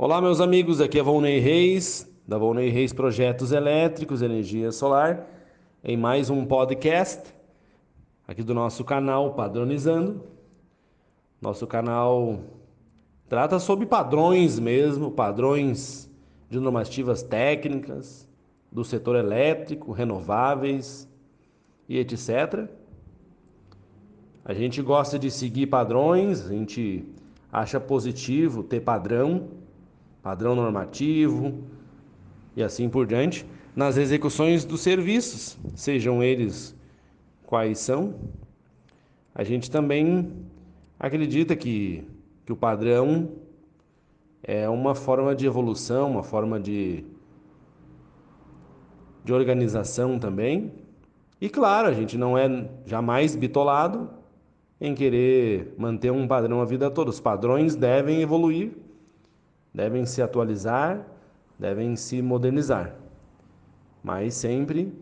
Olá, meus amigos, aqui é Volney Reis, da Volney Reis Projetos Elétricos, Energia Solar, em mais um podcast aqui do nosso canal Padronizando. Nosso canal trata sobre padrões mesmo, padrões de normativas técnicas do setor elétrico, renováveis e etc. A gente gosta de seguir padrões, a gente acha positivo ter padrão padrão normativo e assim por diante, nas execuções dos serviços, sejam eles quais são. A gente também acredita que, que o padrão é uma forma de evolução, uma forma de, de organização também. E claro, a gente não é jamais bitolado em querer manter um padrão a vida toda. Os padrões devem evoluir devem se atualizar, devem se modernizar. Mas sempre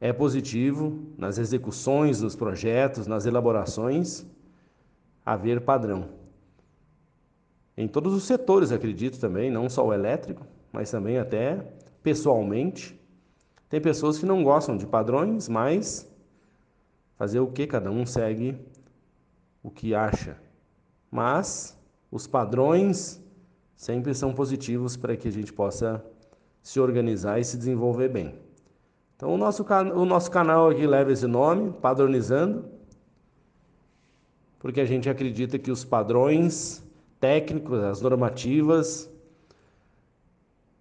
é positivo nas execuções dos projetos, nas elaborações, haver padrão. Em todos os setores, acredito também, não só o elétrico, mas também até pessoalmente. Tem pessoas que não gostam de padrões, mas fazer o que? Cada um segue o que acha. Mas os padrões sempre são positivos para que a gente possa se organizar e se desenvolver bem. Então, o nosso, o nosso canal aqui leva esse nome, Padronizando, porque a gente acredita que os padrões técnicos, as normativas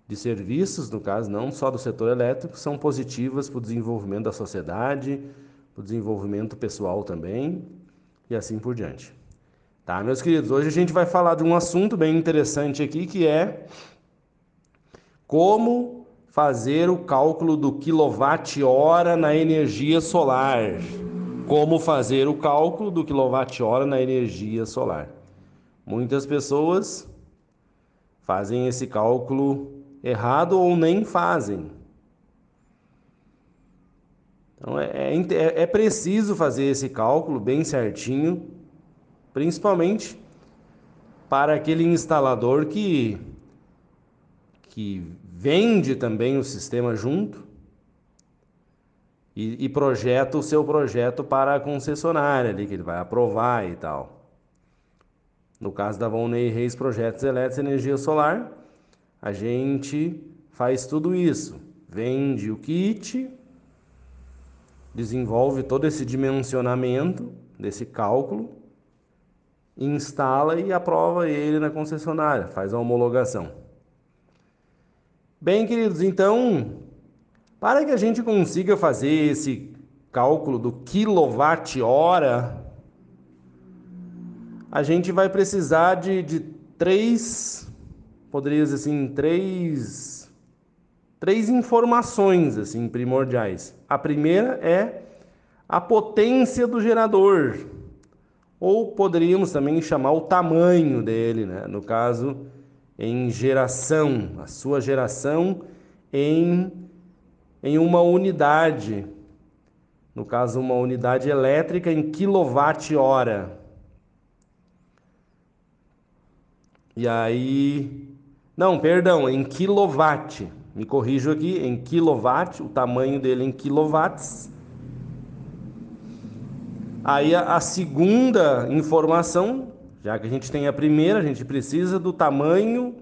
de serviços, no caso, não só do setor elétrico, são positivas para o desenvolvimento da sociedade, para o desenvolvimento pessoal também e assim por diante. Tá, meus queridos, hoje a gente vai falar de um assunto bem interessante aqui que é como fazer o cálculo do quilowatt-hora na energia solar. Como fazer o cálculo do quilowatt-hora na energia solar. Muitas pessoas fazem esse cálculo errado ou nem fazem. Então é, é, é preciso fazer esse cálculo bem certinho principalmente para aquele instalador que que vende também o sistema junto e, e, projeta o seu projeto para a concessionária ali que ele vai aprovar e tal. No caso da Volney Reis Projetos Elétricos e Energia Solar, a gente faz tudo isso, vende o kit, desenvolve todo esse dimensionamento desse cálculo instala e aprova ele na concessionária, faz a homologação. Bem, queridos, então, para que a gente consiga fazer esse cálculo do quilowatt-hora, a gente vai precisar de, de três, poderia dizer assim, três, três informações assim primordiais. A primeira é a potência do gerador ou poderíamos também chamar o tamanho dele, né? no caso, em geração, a sua geração em, em uma unidade, no caso, uma unidade elétrica em quilowatt-hora. E aí, não, perdão, em quilowatt, me corrijo aqui, em quilowatt, o tamanho dele em quilowatts Aí a, a segunda informação, já que a gente tem a primeira, a gente precisa do tamanho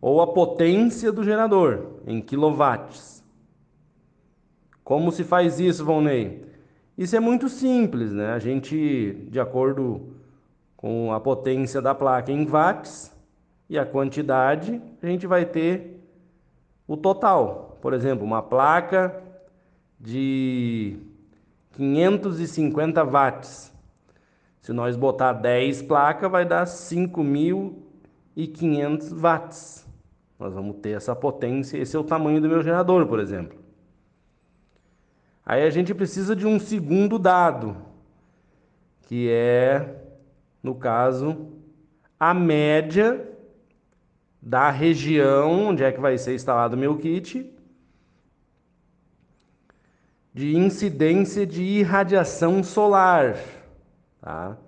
ou a potência do gerador em quilowatts. Como se faz isso, Volney? Isso é muito simples, né? A gente, de acordo com a potência da placa em watts e a quantidade, a gente vai ter o total. Por exemplo, uma placa de 550 watts. Se nós botar 10 placas, vai dar 5.500 watts. Nós vamos ter essa potência, esse é o tamanho do meu gerador, por exemplo. Aí a gente precisa de um segundo dado, que é, no caso, a média da região onde é que vai ser instalado o meu kit de incidência de irradiação solar. Tá?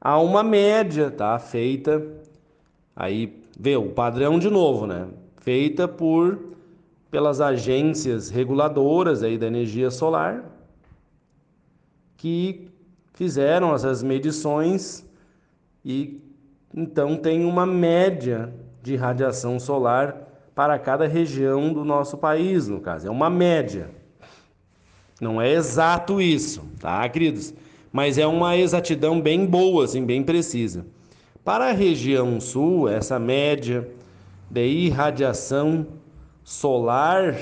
Há uma média tá, feita Aí vê o padrão de novo, né? Feita por pelas agências reguladoras aí da energia solar que fizeram essas medições e então tem uma média de radiação solar para cada região do nosso país, no caso, é uma média. Não é exato isso, tá, queridos? Mas é uma exatidão bem boa, assim, bem precisa. Para a região sul, essa média de irradiação solar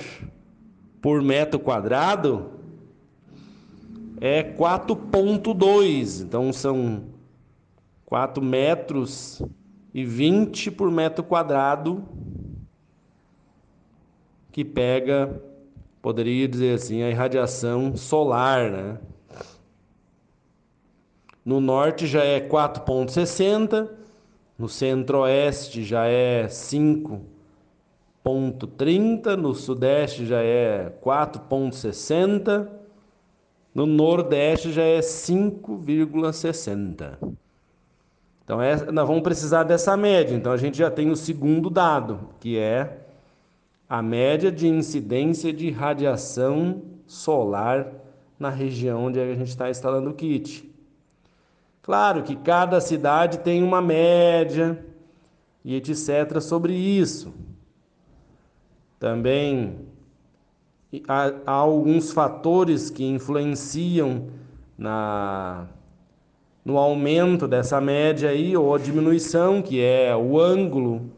por metro quadrado é 4.2. Então são 4 metros e 20 por metro quadrado que pega, poderia dizer assim, a irradiação solar, né? No norte já é 4,60, no centro-oeste já é 5,30, no sudeste já é 4,60, no nordeste já é 5,60. Então é, nós vamos precisar dessa média. Então a gente já tem o segundo dado, que é a média de incidência de radiação solar na região onde a gente está instalando o kit. Claro que cada cidade tem uma média e etc. sobre isso. Também há, há alguns fatores que influenciam na, no aumento dessa média aí, ou a diminuição, que é o ângulo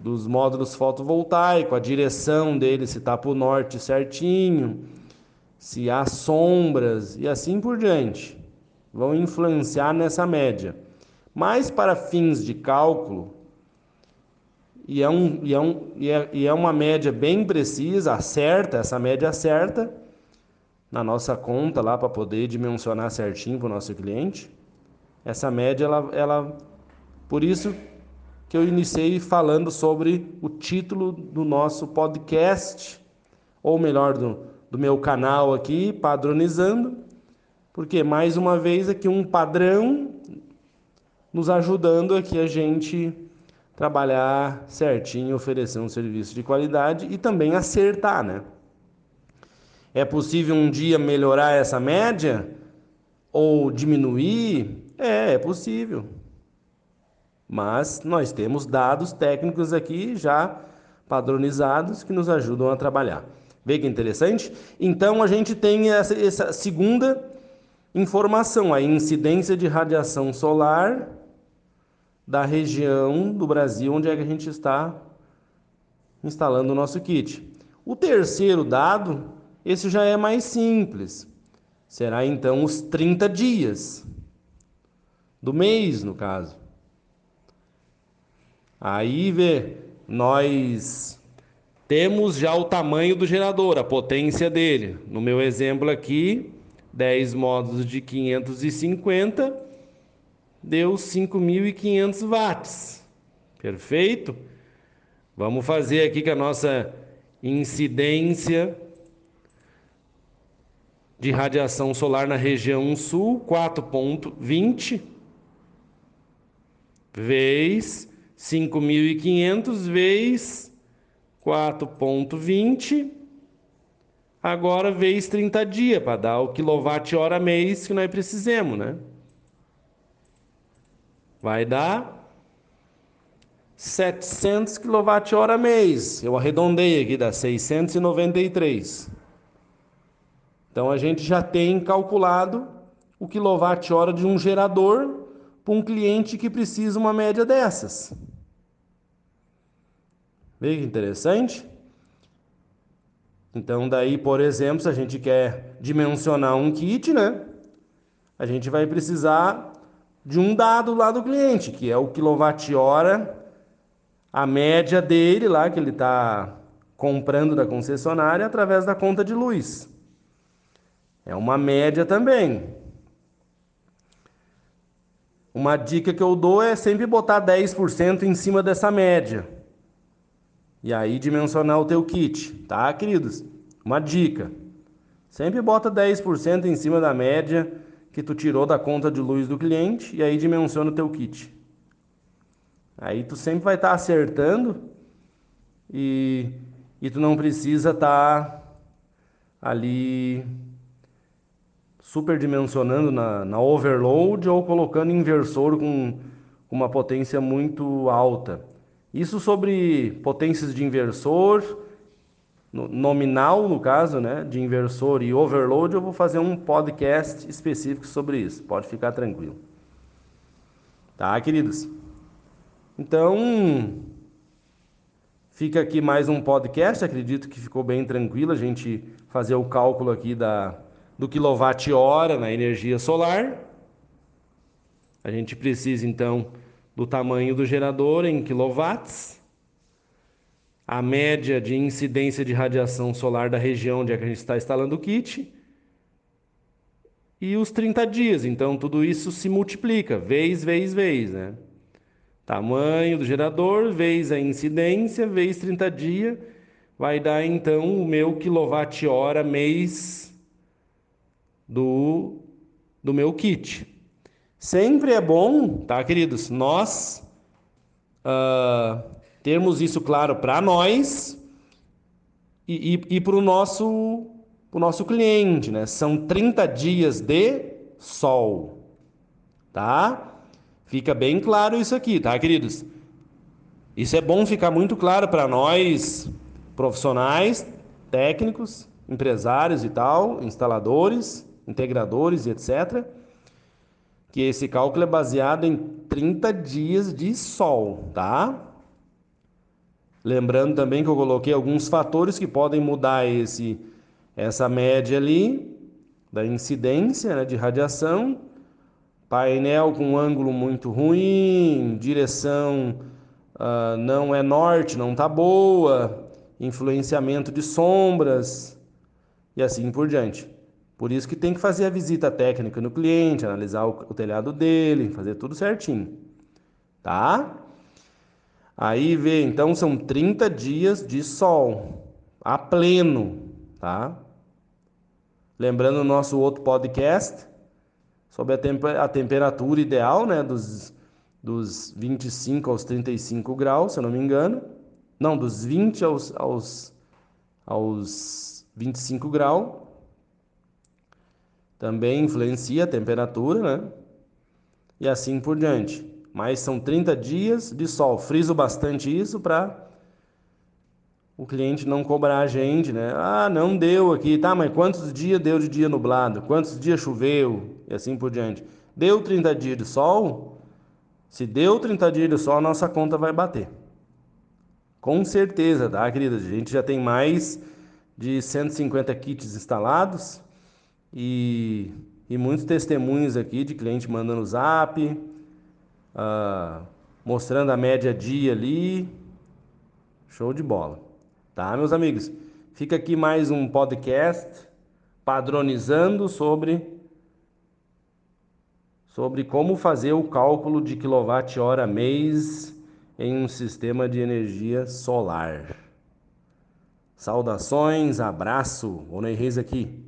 dos módulos fotovoltaicos, a direção dele se está para o norte certinho, se há sombras e assim por diante vão influenciar nessa média. Mas para fins de cálculo, e é, um, e, é um, e, é, e é uma média bem precisa, acerta, essa média acerta na nossa conta lá para poder dimensionar certinho para o nosso cliente. Essa média, ela, ela, por isso que eu iniciei falando sobre o título do nosso podcast, ou melhor, do, do meu canal aqui, Padronizando, porque mais uma vez aqui um padrão nos ajudando aqui a gente trabalhar certinho, oferecer um serviço de qualidade e também acertar, né? É possível um dia melhorar essa média ou diminuir? É, é possível. Mas nós temos dados técnicos aqui já padronizados que nos ajudam a trabalhar. Vê que interessante? Então a gente tem essa, essa segunda Informação: a incidência de radiação solar da região do Brasil onde é que a gente está instalando o nosso kit. O terceiro dado, esse já é mais simples. Será então os 30 dias do mês, no caso. Aí vê, nós temos já o tamanho do gerador, a potência dele. No meu exemplo aqui, 10 módulos de 550 deu 5.500 watts. Perfeito? Vamos fazer aqui com a nossa incidência de radiação solar na região sul, 4.20 vezes 5.500 vezes 4.20 Agora vezes 30 dias para dar o quilowatt-hora mês que nós precisamos, né? Vai dar 700 kWh mês. Eu arredondei aqui, dá 693. Então a gente já tem calculado o quilowatt-hora de um gerador para um cliente que precisa uma média dessas. Veja que interessante. Então, daí, por exemplo, se a gente quer dimensionar um kit, né? A gente vai precisar de um dado lá do cliente, que é o quilowatt-hora, a média dele lá, que ele está comprando da concessionária através da conta de luz. É uma média também. Uma dica que eu dou é sempre botar 10% em cima dessa média. E aí dimensionar o teu kit, tá, queridos? Uma dica. Sempre bota 10% em cima da média que tu tirou da conta de luz do cliente e aí dimensiona o teu kit. Aí tu sempre vai estar tá acertando e, e tu não precisa estar tá ali superdimensionando na, na overload ou colocando inversor com uma potência muito alta. Isso sobre potências de inversor, nominal no caso, né, de inversor e overload, eu vou fazer um podcast específico sobre isso. Pode ficar tranquilo. Tá, queridos? Então, fica aqui mais um podcast. Acredito que ficou bem tranquilo a gente fazer o cálculo aqui da, do quilowatt-hora na energia solar. A gente precisa então do tamanho do gerador em quilowatts, a média de incidência de radiação solar da região onde é a gente está instalando o kit e os 30 dias. Então tudo isso se multiplica, vez, vez, vez, né? Tamanho do gerador, vezes a incidência, vezes 30 dias, vai dar então o meu quilowatt-hora mês do, do meu kit. Sempre é bom, tá, queridos, nós uh, termos isso claro para nós e, e, e para o nosso, nosso cliente, né? São 30 dias de sol, tá? Fica bem claro isso aqui, tá, queridos? Isso é bom ficar muito claro para nós, profissionais, técnicos, empresários e tal, instaladores, integradores e etc. Que esse cálculo é baseado em 30 dias de sol, tá? Lembrando também que eu coloquei alguns fatores que podem mudar esse, essa média ali da incidência né, de radiação painel com ângulo muito ruim, direção uh, não é norte, não tá boa, influenciamento de sombras e assim por diante. Por isso que tem que fazer a visita técnica no cliente, analisar o, o telhado dele, fazer tudo certinho. Tá? Aí vê, então são 30 dias de sol a pleno, tá? Lembrando o nosso outro podcast, sobre a, temp a temperatura ideal, né, dos, dos 25 aos 35 graus, se eu não me engano. Não, dos 20 aos, aos, aos 25 graus. Também influencia a temperatura, né? E assim por diante. Mas são 30 dias de sol. Friso bastante isso para o cliente não cobrar a gente, né? Ah, não deu aqui, tá, mas quantos dias deu de dia nublado? Quantos dias choveu? E assim por diante. Deu 30 dias de sol? Se deu 30 dias de sol, a nossa conta vai bater. Com certeza, tá, querida? A gente já tem mais de 150 kits instalados e, e muitos testemunhos aqui de cliente mandando zap, uh, mostrando a média dia ali. Show de bola. Tá, meus amigos? Fica aqui mais um podcast padronizando sobre sobre como fazer o cálculo de quilowatt-hora mês em um sistema de energia solar. Saudações, abraço, Onei Reis aqui.